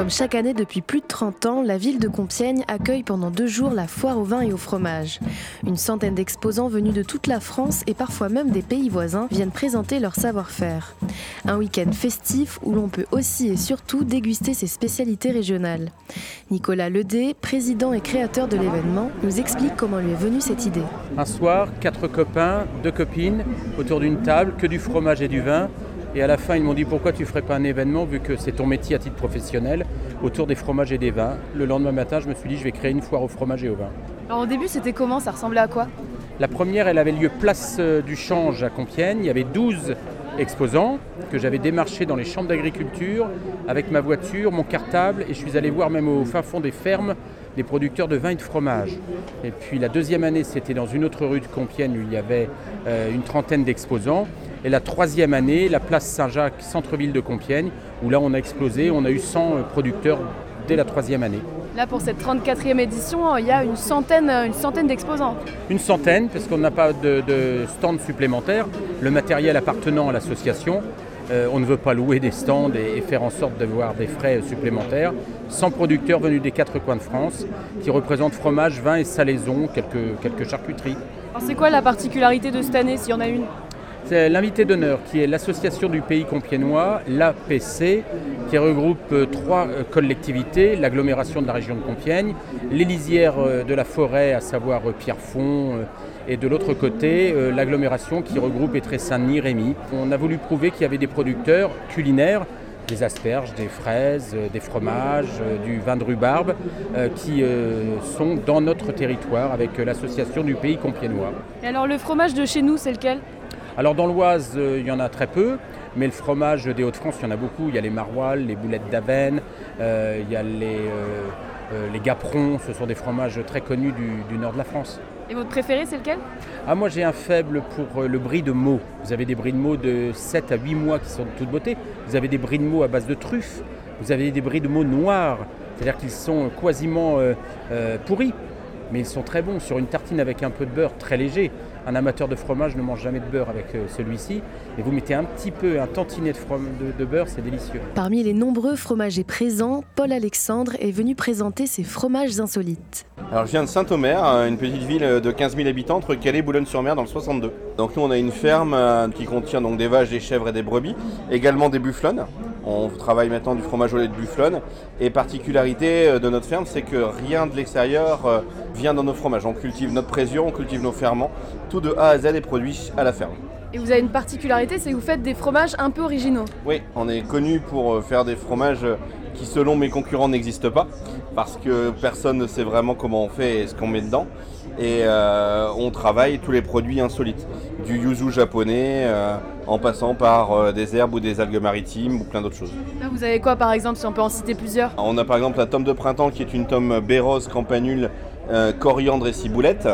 Comme chaque année depuis plus de 30 ans, la ville de Compiègne accueille pendant deux jours la foire au vin et au fromage. Une centaine d'exposants venus de toute la France et parfois même des pays voisins viennent présenter leur savoir-faire. Un week-end festif où l'on peut aussi et surtout déguster ses spécialités régionales. Nicolas Ledé, président et créateur de l'événement, nous explique comment lui est venue cette idée. Un soir, quatre copains, deux copines, autour d'une table, que du fromage et du vin. Et à la fin, ils m'ont dit pourquoi tu ne ferais pas un événement, vu que c'est ton métier à titre professionnel, autour des fromages et des vins. Le lendemain matin, je me suis dit, je vais créer une foire au fromage et au vin. Alors au début, c'était comment? Ça ressemblait à quoi? La première, elle avait lieu place euh, du Change à Compiègne. Il y avait 12 exposants que j'avais démarchés dans les chambres d'agriculture avec ma voiture, mon cartable, et je suis allé voir même au fin fond des fermes des producteurs de vin et de fromage. Et puis la deuxième année, c'était dans une autre rue de Compiègne où il y avait euh, une trentaine d'exposants. Et la troisième année, la place Saint-Jacques, centre-ville de Compiègne, où là on a explosé, on a eu 100 euh, producteurs dès la troisième année. Là, pour cette 34e édition, il y a une centaine, une centaine d'exposants. Une centaine, parce qu'on n'a pas de, de stand supplémentaire. Le matériel appartenant à l'association, euh, on ne veut pas louer des stands et, faire en sorte d'avoir des frais supplémentaires. 100 producteurs venus des quatre coins de France qui représentent fromage, vin et salaison, quelques, quelques charcuteries. C'est quoi la particularité de cette année, s'il y en a une? C'est l'invité d'honneur qui est l'association du pays compiègnois, l'APC, qui regroupe euh, trois euh, collectivités, l'agglomération de la région de Compiègne, les lisières de la forêt, à savoir Pierrefonds, et de l'autre côté, euh, l'agglomération qui regroupe Étré Saint-Denis, Rémy. On a voulu prouver qu'il y avait des producteurs culinaires des asperges, des fraises, euh, des fromages, euh, du vin de rhubarbe, qui sont dans notre territoire avec l'association du pays compiègnois. Et alors le fromage de chez nous, c'est lequel? Alors dans l'Oise, il y en a très peu, mais le fromage des Hauts-de-France, il y en a beaucoup. Il y a les maroilles, les boulettes d'Avenne, il y a les, les gaperons, ce sont des fromages très connus du nord de la France. Et votre préféré, c'est lequel? Ah, Moi, j'ai un faible pour euh, le brie de mots. Vous avez des bris de mots de 7 à 8 mois qui sont de toute beauté. Vous avez des bris de mots à base de truffes. Vous avez des bris de mots noirs, c'est-à-dire qu'ils sont quasiment euh, euh, pourris, mais ils sont très bons. Sur une tartine avec un peu de beurre très léger, un amateur de fromage ne mange jamais de beurre avec euh, celui-ci. Et vous mettez un petit peu, un tantinet de, de beurre, c'est délicieux. Parmi les nombreux fromagers présents, Paul Alexandre est venu présenter ses fromages insolites. Alors je viens de Saint-Omer, une petite ville de 15 000 habitants entre Calais et Boulogne-sur-Mer dans le 62. Donc nous on a une ferme euh, qui contient donc des vaches, des chèvres et des brebis, également des bufflonnes. On travaille maintenant du fromage au lait de bufflonne. Et particularité euh, de notre ferme, c'est que rien de l'extérieur vient dans nos fromages. On cultive notre présure, on cultive nos ferments tout de A à Z est produit à la ferme. Et vous avez une particularité, c'est que vous faites des fromages un peu originaux. Oui, on est connu pour euh, faire des fromages qui, selon mes concurrents, n'existent pas, parce que personne ne sait vraiment comment on fait et ce qu'on met dedans. Et euh, on travaille tous les produits insolites, du yuzu japonais, euh, en passant par des herbes ou des algues maritimes ou plein d'autres choses. Là, vous avez quoi par exemple, si on peut en citer plusieurs? On a par exemple la tome de printemps qui est une tome bérose, campanule, coriandre et ciboulette.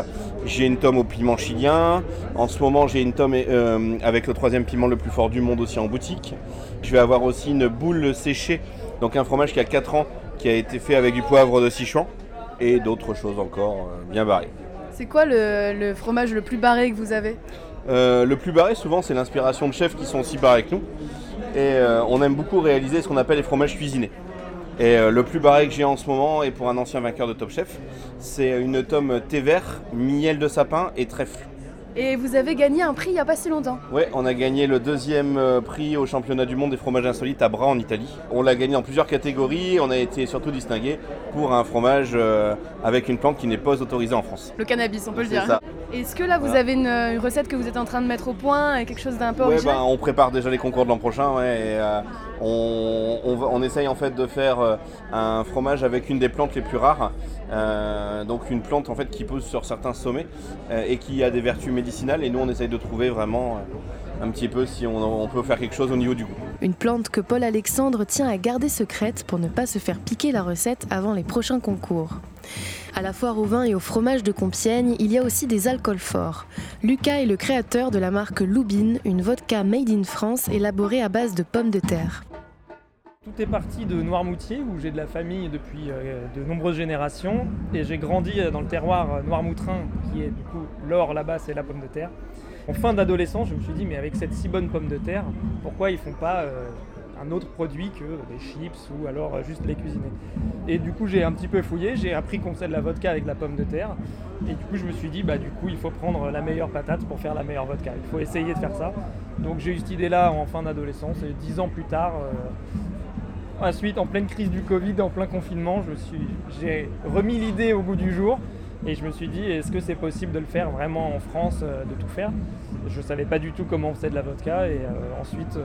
J'ai une tome au piment chilien. En ce moment, j'ai une tome euh, avec le troisième piment le plus fort du monde aussi en boutique. Je vais avoir aussi une boule séchée, donc un fromage qui a 4 ans, qui a été fait avec du poivre de Sichuan et d'autres choses encore euh, bien barrées. C'est quoi le, fromage le plus barré que vous avez euh, Le plus barré, souvent, c'est l'inspiration de chefs qui sont aussi barrés que nous. Et on aime beaucoup réaliser ce qu'on appelle les fromages cuisinés. Et euh, le plus barré que j'ai en ce moment, et pour un ancien vainqueur de Top Chef, c'est une tome thé vert, miel de sapin et trèfle. Et vous avez gagné un prix il n'y a pas si longtemps. Oui, on a gagné le deuxième euh, prix au championnat du monde des fromages insolites à Bras en Italie. On l'a gagné en plusieurs catégories, on a été surtout distingué pour un fromage euh, avec une plante qui n'est pas autorisée en France. Le cannabis, on peut le dire. Est-ce que là vous avez une, recette que vous êtes en train de mettre au point, quelque chose d'un peu ouais, original bah, On prépare déjà les concours de l'an prochain, ouais, on, on, essaye en fait de faire euh, un fromage avec une des plantes les plus rares, euh, donc une plante en fait qui pousse sur certains sommets euh, et qui a des vertus médicinales. Et nous on essaye de trouver vraiment un petit peu si on, peut faire quelque chose au niveau du goût. Une plante que Paul Alexandre tient à garder secrète pour ne pas se faire piquer la recette avant les prochains concours. À la foire au vin et au fromage de Compiègne, il y a aussi des alcools forts. Lucas est le créateur de la marque Loubine, une vodka made in France élaborée à base de pommes de terre. Tout est parti de Noirmoutier, où j'ai de la famille depuis euh, de nombreuses générations, et j'ai grandi dans le terroir noirmoutrin, qui est du coup l'or là-bas, c'est la pomme de terre. En fin d'adolescence, je me suis dit, mais avec cette si bonne pomme de terre, pourquoi ils font pas euh, un autre produit que des chips ou alors juste les cuisiner? Et du coup, j'ai un petit peu fouillé, j'ai appris qu'on faisait de la vodka avec la pomme de terre. Et du coup, je me suis dit, bah, du coup, il faut prendre la meilleure patate pour faire la meilleure vodka. Il faut essayer de faire ça. Donc, j'ai eu cette idée-là en fin d'adolescence et dix ans plus tard. Ensuite, en pleine crise du Covid, en plein confinement, j'ai remis l'idée au goût du jour. Et je me suis dit, est-ce que c'est possible de le faire vraiment en France, euh, de tout faire? Je ne savais pas du tout comment on faisait de la vodka et euh, ensuite euh,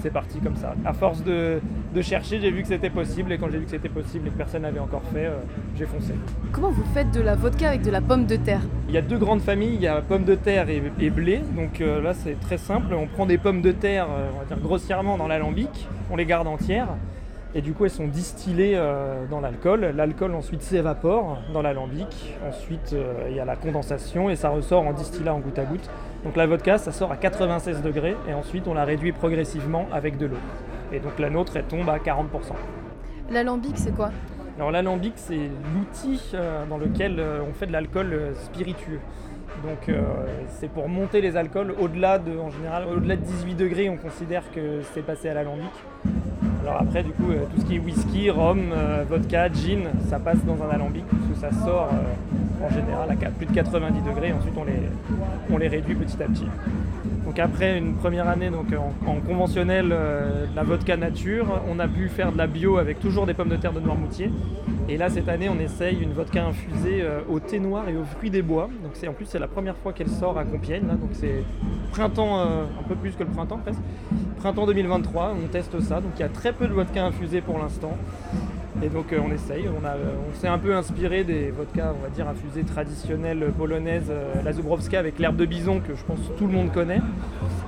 c'est parti comme ça. À force de, chercher, j'ai vu que c'était possible et quand j'ai vu que c'était possible et que personne n'avait encore fait, j'ai foncé. Comment vous faites de la vodka avec de la pomme de terre? Il y a deux grandes familles, il y a pomme de terre et, et blé. Donc là c'est très simple, on prend des pommes de terre, on va dire grossièrement dans l'alambic, on les garde entières et du coup, elles sont distillées euh, dans l'alcool. L'alcool ensuite s'évapore dans l'alambic. Ensuite, euh, il y a la condensation et ça ressort en distillat en goutte à goutte. Donc la vodka, ça sort à 96 degrés et ensuite on la réduit progressivement avec de l'eau. Et donc la nôtre, elle tombe à 40%. L'alambic, c'est quoi? Alors l'alambic, c'est l'outil euh, dans lequel on fait de l'alcool spiritueux. Donc c'est pour monter les alcools au-delà de, en général, au-delà de 18 degrés, on considère que c'est passé à l'alambic. Alors après, du coup, euh, tout ce qui est whisky, rhum, euh, vodka, gin, ça passe dans un alambic parce que ça sort euh, en général à plus de 90 degrés. Ensuite, on les, on les réduit petit à petit. Donc après une première année donc en, conventionnel, la vodka nature, on a pu faire de la bio avec toujours des pommes de terre de Noirmoutier. Et là cette année, on essaye une vodka infusée au thé noir et aux fruits des bois. Donc en plus c'est la première fois qu'elle sort à Compiègne. donc c'est printemps, un peu plus que le printemps presque. Printemps 2023, on teste ça. Donc il y a très peu de vodka infusé pour l'instant. Et donc euh, on essaye, on, on s'est un peu inspiré des vodkas, on va dire, infusés traditionnels polonaises, euh, la Zubrowska avec l'herbe de bison que je pense tout le monde connaît.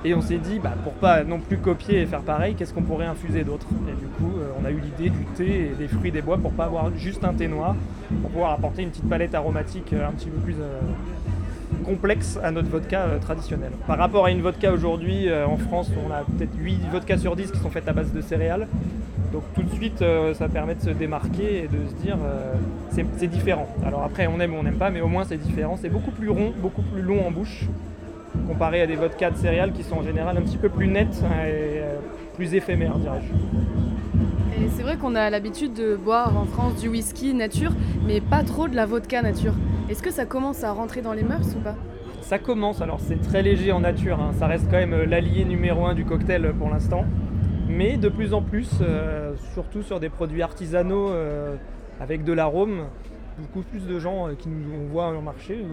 Et on s'est dit, bah, pour pas non plus copier et faire pareil, qu'est-ce qu'on pourrait infuser d'autre? Et du coup, euh, on a eu l'idée du thé et des fruits des bois pour pas avoir juste un thé noir, pour pouvoir apporter une petite palette aromatique un petit peu plus complexe à notre vodka traditionnelle. Par rapport à une vodka aujourd'hui, en France, on a peut-être 8 vodkas sur 10 qui sont faites à base de céréales. Donc tout de suite, euh, ça permet de se démarquer et de se dire euh, c'est différent. Alors après, on aime ou on n'aime pas, mais au moins c'est différent. C'est beaucoup plus rond, beaucoup plus long en bouche, comparé à des vodkas de céréales qui sont en général un petit peu plus nettes et euh, plus éphémères, dirais-je. Et c'est vrai qu'on a l'habitude de boire en France du whisky nature, mais pas trop de la vodka nature. Est-ce que ça commence à rentrer dans les mœurs ou pas ça commence, alors c'est très léger en nature, hein. ça reste quand même l'allié numéro un du cocktail pour l'instant mais de plus en plus, euh, surtout sur des produits artisanaux euh, avec de l'arôme, beaucoup plus de gens euh, qui nous voient en marché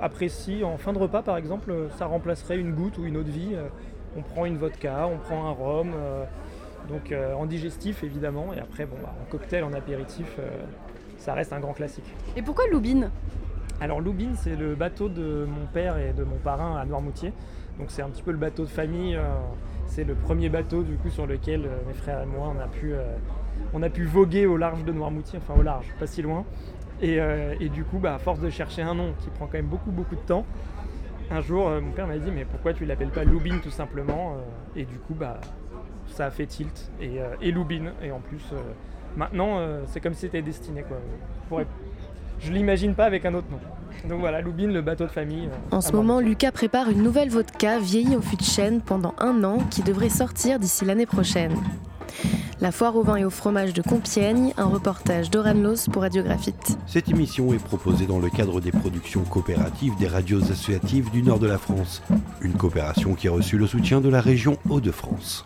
apprécient en fin de repas par exemple, ça remplacerait une goutte ou une eau de vie. on prend une vodka, on prend un rhum, donc en digestif évidemment, et après bon, bah, en cocktail, en apéritif, ça reste un grand classique. Et pourquoi Loubine? Alors Loubine, c'est le bateau de mon père et de mon parrain à Noirmoutier. Donc c'est un petit peu le bateau de famille c'est le premier bateau du coup sur lequel euh, mes frères et moi on a pu, euh, on a pu voguer au large de Noirmoutier, enfin au large, pas si loin. Et, euh, du coup, bah, à force de chercher un nom qui prend quand même beaucoup beaucoup de temps, un jour mon père m'a dit mais pourquoi tu l'appelles pas Loubine tout simplement Et du coup bah ça a fait tilt et, Loubine et en plus maintenant c'est comme si c'était destiné je l'imagine pas avec un autre nom. Donc voilà, Loubine, le bateau de famille. Euh, en ce moment, Lucas prépare une nouvelle vodka vieillie au fût de chêne pendant un an qui devrait sortir d'ici l'année prochaine. La foire au vin et au fromage de Compiègne, un reportage d'Oranlos pour Radiographite. Cette émission est proposée dans le cadre des productions coopératives des radios associatives du nord de la France. Une coopération qui a reçu le soutien de la région Hauts-de-France.